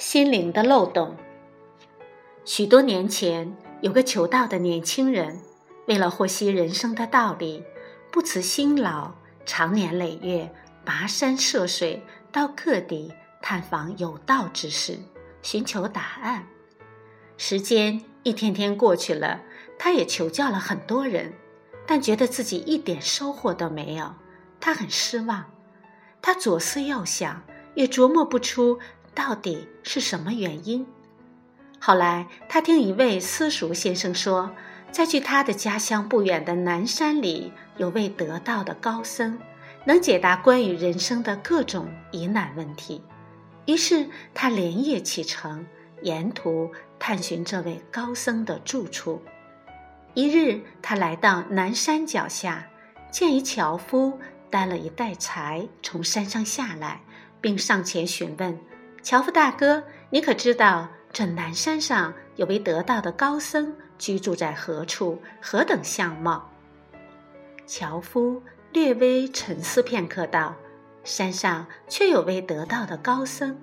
心灵的漏洞。许多年前，有个求道的年轻人，为了获悉人生的道理，不辞辛劳，长年累月，跋山涉水，到各地探访有道之士，寻求答案。时间一天天过去了，他也求教了很多人，但觉得自己一点收获都没有，他很失望。他左思右想，也琢磨不出。到底是什么原因？后来，他听一位私塾先生说，在距他的家乡不远的南山里，有位得道的高僧，能解答关于人生的各种疑难问题。于是，他连夜启程，沿途探寻这位高僧的住处。一日，他来到南山脚下，见一樵夫担了一袋柴从山上下来，并上前询问。樵夫大哥，你可知道这南山上有位得道的高僧居住在何处？何等相貌？樵夫略微沉思片刻，道：“山上却有位得道的高僧，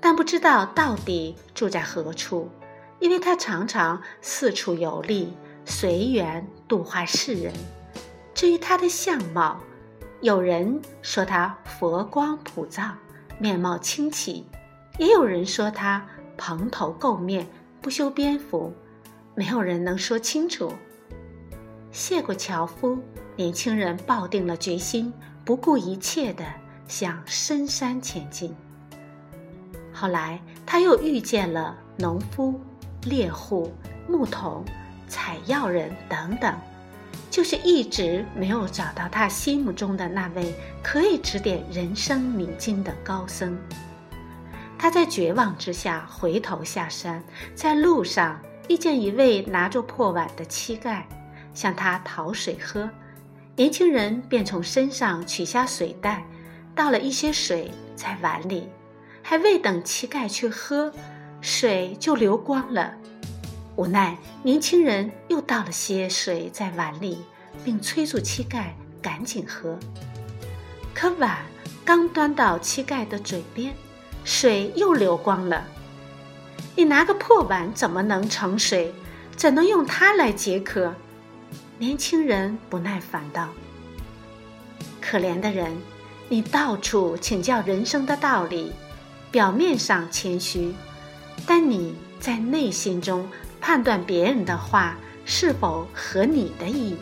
但不知道到底住在何处，因为他常常四处游历，随缘度化世人。至于他的相貌，有人说他佛光普照，面貌清奇。”也有人说他蓬头垢面，不修边幅，没有人能说清楚。谢过樵夫，年轻人抱定了决心，不顾一切地向深山前进。后来，他又遇见了农夫、猎户、牧童、采药人等等，就是一直没有找到他心目中的那位可以指点人生迷津的高僧。他在绝望之下回头下山，在路上遇见一位拿着破碗的乞丐，向他讨水喝。年轻人便从身上取下水袋，倒了一些水在碗里，还未等乞丐去喝，水就流光了。无奈，年轻人又倒了些水在碗里，并催促乞丐赶紧喝。可碗刚端到乞丐的嘴边，水又流光了。你拿个破碗怎么能盛水？怎能用它来解渴？年轻人不耐烦道：“可怜的人，你到处请教人生的道理，表面上谦虚，但你在内心中判断别人的话是否合你的意。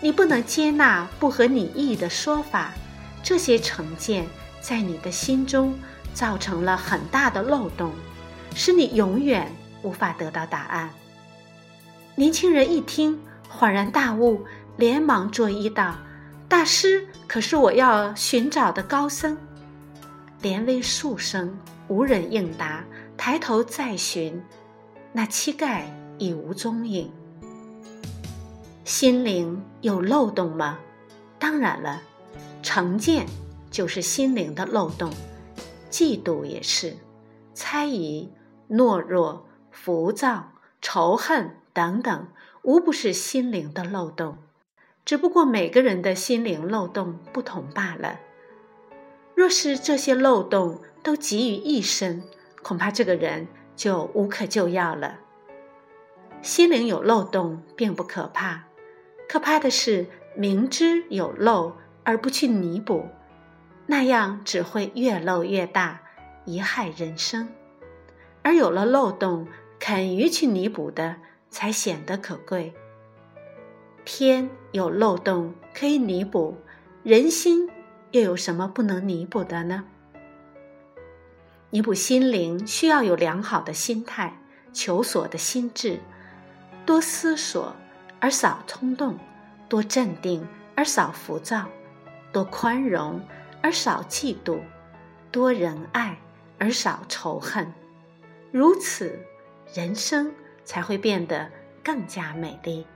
你不能接纳不合你意的说法，这些成见在你的心中。”造成了很大的漏洞，使你永远无法得到答案。年轻人一听，恍然大悟，连忙作揖道：“大师，可是我要寻找的高僧？”连问数声，无人应答。抬头再寻，那乞丐已无踪影。心灵有漏洞吗？当然了，成见就是心灵的漏洞。嫉妒也是，猜疑、懦弱、浮躁、仇恨等等，无不是心灵的漏洞。只不过每个人的心灵漏洞不同罢了。若是这些漏洞都集于一身，恐怕这个人就无可救药了。心灵有漏洞并不可怕，可怕的是明知有漏而不去弥补。那样只会越漏越大，贻害人生；而有了漏洞，肯于去弥补的，才显得可贵。天有漏洞可以弥补，人心又有什么不能弥补的呢？弥补心灵，需要有良好的心态，求索的心智，多思索而少冲动，多镇定而少浮躁，多宽容。而少嫉妒，多仁爱而少仇恨，如此，人生才会变得更加美丽。